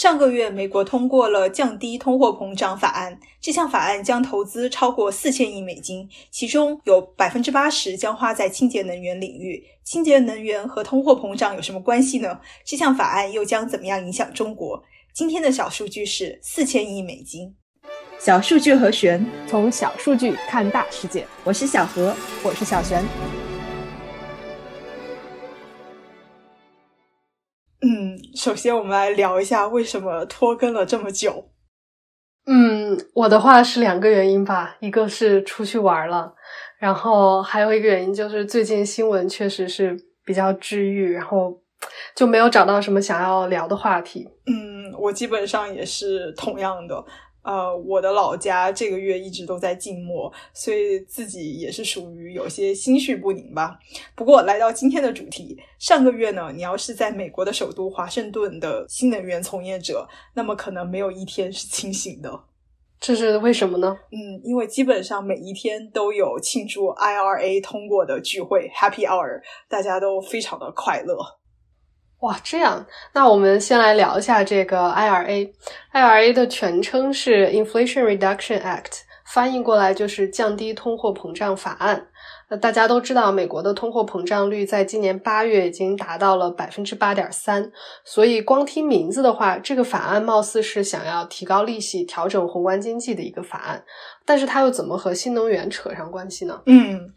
上个月，美国通过了降低通货膨胀法案。这项法案将投资超过四千亿美金，其中有百分之八十将花在清洁能源领域。清洁能源和通货膨胀有什么关系呢？这项法案又将怎么样影响中国？今天的小数据是四千亿美金。小数据和玄，从小数据看大世界。我是小何，我是小璇。首先我们来聊一下为什么拖更了这么久。嗯，我的话是两个原因吧，一个是出去玩了，然后还有一个原因就是最近新闻确实是比较治愈，然后就没有找到什么想要聊的话题。嗯，我基本上也是同样的。呃，我的老家这个月一直都在静默，所以自己也是属于有些心绪不宁吧。不过来到今天的主题，上个月呢，你要是在美国的首都华盛顿的新能源从业者，那么可能没有一天是清醒的。这是为什么呢？嗯，因为基本上每一天都有庆祝 IRA 通过的聚会 Happy Hour，大家都非常的快乐。哇，这样，那我们先来聊一下这个 IRA。IRA 的全称是 Inflation Reduction Act，翻译过来就是降低通货膨胀法案。那大家都知道，美国的通货膨胀率在今年八月已经达到了百分之八点三，所以光听名字的话，这个法案貌似是想要提高利息、调整宏观经济的一个法案。但是它又怎么和新能源扯上关系呢？嗯。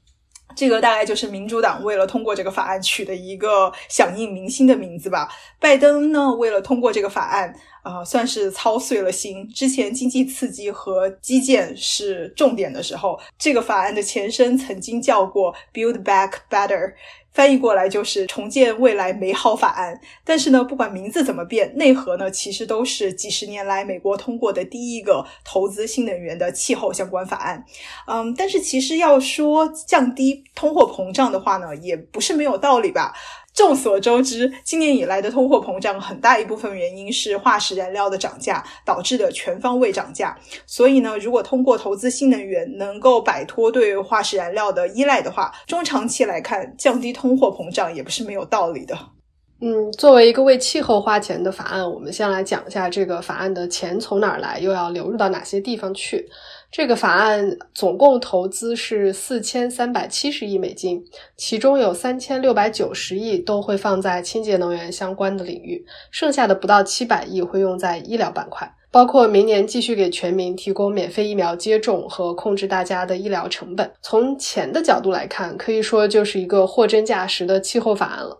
这个大概就是民主党为了通过这个法案取的一个响应民心的名字吧。拜登呢，为了通过这个法案，啊，算是操碎了心。之前经济刺激和基建是重点的时候，这个法案的前身曾经叫过 Build Back Better。翻译过来就是重建未来美好法案，但是呢，不管名字怎么变，内核呢其实都是几十年来美国通过的第一个投资新能源的气候相关法案。嗯，但是其实要说降低通货膨胀的话呢，也不是没有道理吧。众所周知，今年以来的通货膨胀很大一部分原因是化石燃料的涨价导致的全方位涨价。所以呢，如果通过投资新能源能够摆脱对化石燃料的依赖的话，中长期来看，降低通货膨胀也不是没有道理的。嗯，作为一个为气候花钱的法案，我们先来讲一下这个法案的钱从哪儿来，又要流入到哪些地方去。这个法案总共投资是四千三百七十亿美金，其中有三千六百九十亿都会放在清洁能源相关的领域，剩下的不到七百亿会用在医疗板块，包括明年继续给全民提供免费疫苗接种和控制大家的医疗成本。从钱的角度来看，可以说就是一个货真价实的气候法案了。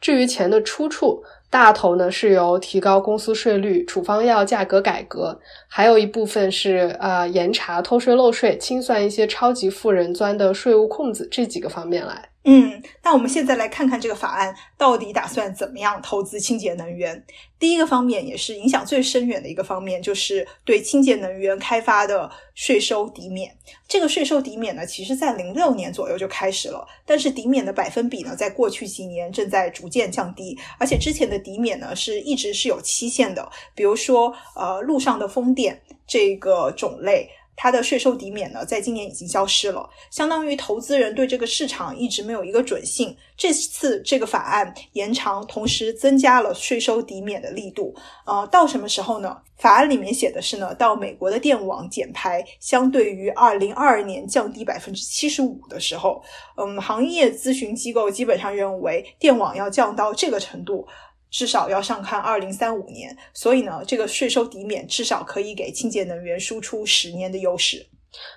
至于钱的出处，大头呢是由提高公司税率、处方药价格改革，还有一部分是呃严查偷税漏税、清算一些超级富人钻的税务空子这几个方面来。嗯，那我们现在来看看这个法案到底打算怎么样投资清洁能源。第一个方面也是影响最深远的一个方面，就是对清洁能源开发的税收抵免。这个税收抵免呢，其实在零六年左右就开始了，但是抵免的百分比呢，在过去几年正在逐渐降低，而且之前的抵免呢，是一直是有期限的。比如说，呃，路上的风电这个种类。它的税收抵免呢，在今年已经消失了，相当于投资人对这个市场一直没有一个准信。这次这个法案延长，同时增加了税收抵免的力度。呃，到什么时候呢？法案里面写的是呢，到美国的电网减排相对于二零二二年降低百分之七十五的时候。嗯，行业咨询机构基本上认为，电网要降到这个程度。至少要上看二零三五年，所以呢，这个税收抵免至少可以给清洁能源输出十年的优势。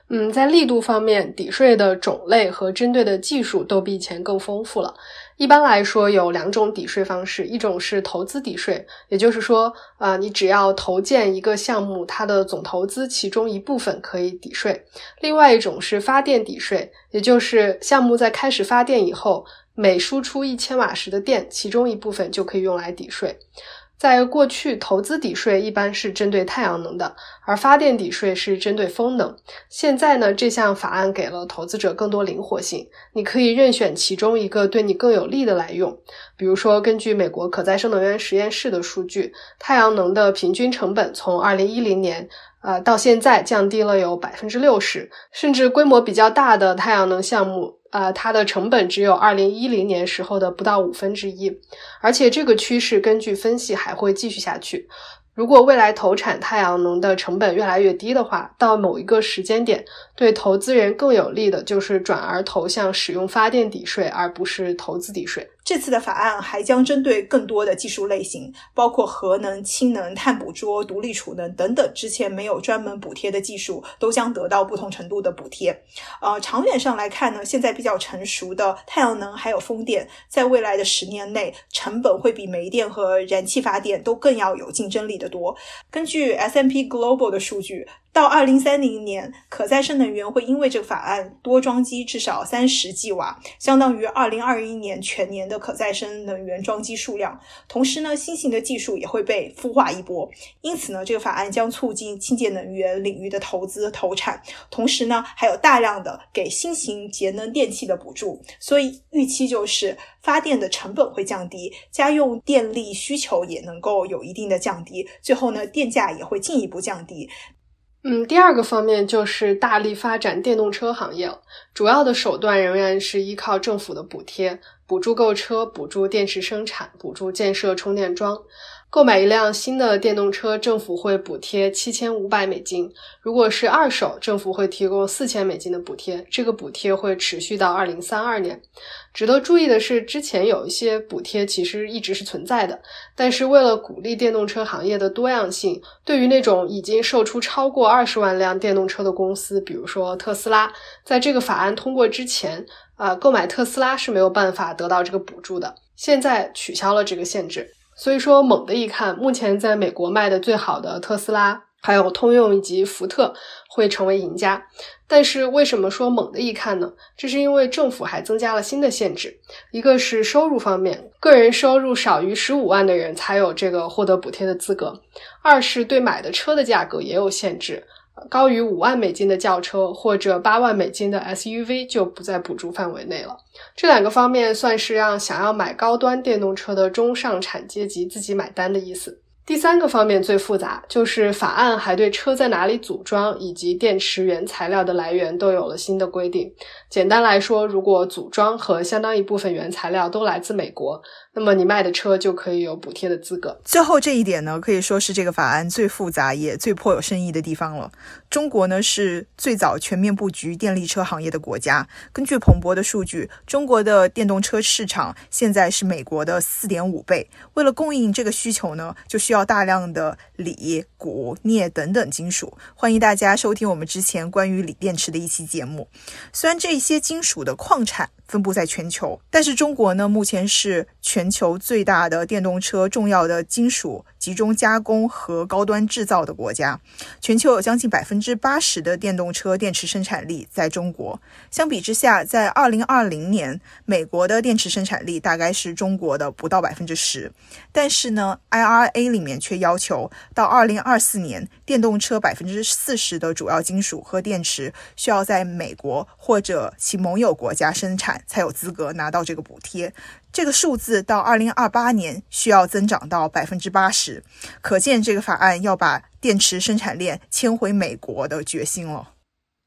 嗯，在力度方面，抵税的种类和针对的技术都比以前更丰富了。一般来说，有两种抵税方式，一种是投资抵税，也就是说，啊，你只要投建一个项目，它的总投资其中一部分可以抵税；另外一种是发电抵税，也就是项目在开始发电以后。每输出一千瓦时的电，其中一部分就可以用来抵税。在过去，投资抵税一般是针对太阳能的，而发电抵税是针对风能。现在呢，这项法案给了投资者更多灵活性，你可以任选其中一个对你更有利的来用。比如说，根据美国可再生能源实验室的数据，太阳能的平均成本从二零一零年。呃，到现在降低了有百分之六十，甚至规模比较大的太阳能项目，呃，它的成本只有二零一零年时候的不到五分之一。而且这个趋势根据分析还会继续下去。如果未来投产太阳能的成本越来越低的话，到某一个时间点，对投资人更有利的就是转而投向使用发电抵税，而不是投资抵税。这次的法案还将针对更多的技术类型，包括核能、氢能、碳捕捉、独立储能等等，之前没有专门补贴的技术，都将得到不同程度的补贴。呃，长远上来看呢，现在比较成熟的太阳能还有风电，在未来的十年内，成本会比煤电和燃气发电都更要有竞争力的多。根据 S M P Global 的数据。到二零三零年，可再生能源会因为这个法案多装机至少三十 g 瓦，相当于二零二一年全年的可再生能源装机数量。同时呢，新型的技术也会被孵化一波。因此呢，这个法案将促进清洁能源领域的投资投产，同时呢，还有大量的给新型节能电器的补助。所以预期就是发电的成本会降低，家用电力需求也能够有一定的降低，最后呢，电价也会进一步降低。嗯，第二个方面就是大力发展电动车行业。主要的手段仍然是依靠政府的补贴，补助购车、补助电池生产、补助建设充电桩。购买一辆新的电动车，政府会补贴七千五百美金；如果是二手，政府会提供四千美金的补贴。这个补贴会持续到二零三二年。值得注意的是，之前有一些补贴其实一直是存在的，但是为了鼓励电动车行业的多样性，对于那种已经售出超过二十万辆电动车的公司，比如说特斯拉，在这个法案通过之前，啊，购买特斯拉是没有办法得到这个补助的。现在取消了这个限制。所以说，猛的一看，目前在美国卖的最好的特斯拉，还有通用以及福特会成为赢家。但是为什么说猛的一看呢？这是因为政府还增加了新的限制，一个是收入方面，个人收入少于十五万的人才有这个获得补贴的资格；二是对买的车的价格也有限制。高于五万美金的轿车或者八万美金的 SUV 就不在补助范围内了。这两个方面算是让想要买高端电动车的中上产阶级自己买单的意思。第三个方面最复杂，就是法案还对车在哪里组装以及电池原材料的来源都有了新的规定。简单来说，如果组装和相当一部分原材料都来自美国。那么你卖的车就可以有补贴的资格。最后这一点呢，可以说是这个法案最复杂也最颇有深意的地方了。中国呢是最早全面布局电力车行业的国家。根据彭博的数据，中国的电动车市场现在是美国的四点五倍。为了供应这个需求呢，就需要大量的锂、钴、镍等等金属。欢迎大家收听我们之前关于锂电池的一期节目。虽然这些金属的矿产，分布在全球，但是中国呢，目前是全球最大的电动车重要的金属集中加工和高端制造的国家。全球有将近百分之八十的电动车电池生产力在中国。相比之下，在二零二零年，美国的电池生产力大概是中国的不到百分之十。但是呢，IRA 里面却要求到二零二四年，电动车百分之四十的主要金属和电池需要在美国或者其盟友国家生产。才有资格拿到这个补贴，这个数字到二零二八年需要增长到百分之八十，可见这个法案要把电池生产链迁回美国的决心了。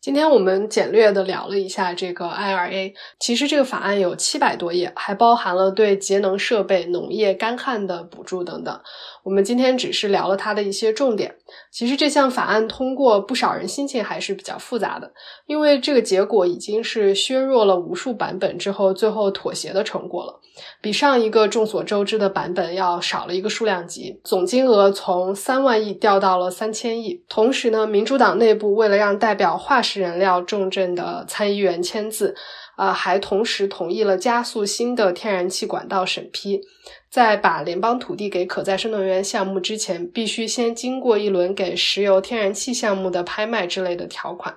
今天我们简略的聊了一下这个 IRA，其实这个法案有七百多页，还包含了对节能设备、农业、干旱的补助等等。我们今天只是聊了它的一些重点。其实这项法案通过，不少人心情还是比较复杂的，因为这个结果已经是削弱了无数版本之后最后妥协的成果了，比上一个众所周知的版本要少了一个数量级，总金额从三万亿掉到了三千亿。同时呢，民主党内部为了让代表化石燃料重镇的参议员签字。呃，还同时同意了加速新的天然气管道审批，在把联邦土地给可再生能源项目之前，必须先经过一轮给石油、天然气项目的拍卖之类的条款。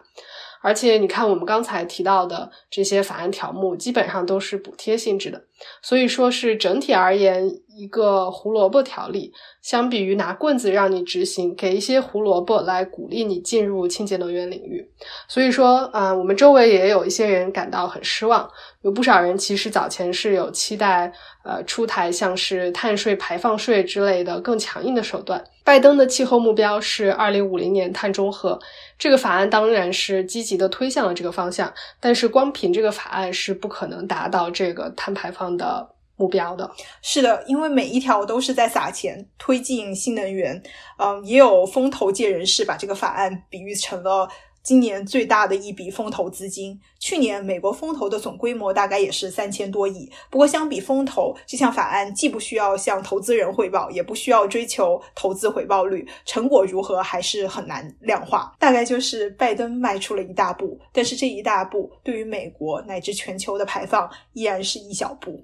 而且，你看我们刚才提到的这些法案条目，基本上都是补贴性质的，所以说是整体而言一个胡萝卜条例。相比于拿棍子让你执行，给一些胡萝卜来鼓励你进入清洁能源领域。所以说，啊，我们周围也有一些人感到很失望，有不少人其实早前是有期待，呃，出台像是碳税、排放税之类的更强硬的手段。拜登的气候目标是二零五零年碳中和，这个法案当然是积极的推向了这个方向，但是光凭这个法案是不可能达到这个碳排放的。目标的。是的，因为每一条都是在撒钱推进新能源。嗯，也有风投界人士把这个法案比喻成了。今年最大的一笔风投资金，去年美国风投的总规模大概也是三千多亿。不过，相比风投，这项法案既不需要向投资人汇报，也不需要追求投资回报率，成果如何还是很难量化。大概就是拜登迈出了一大步，但是这一大步对于美国乃至全球的排放依然是一小步。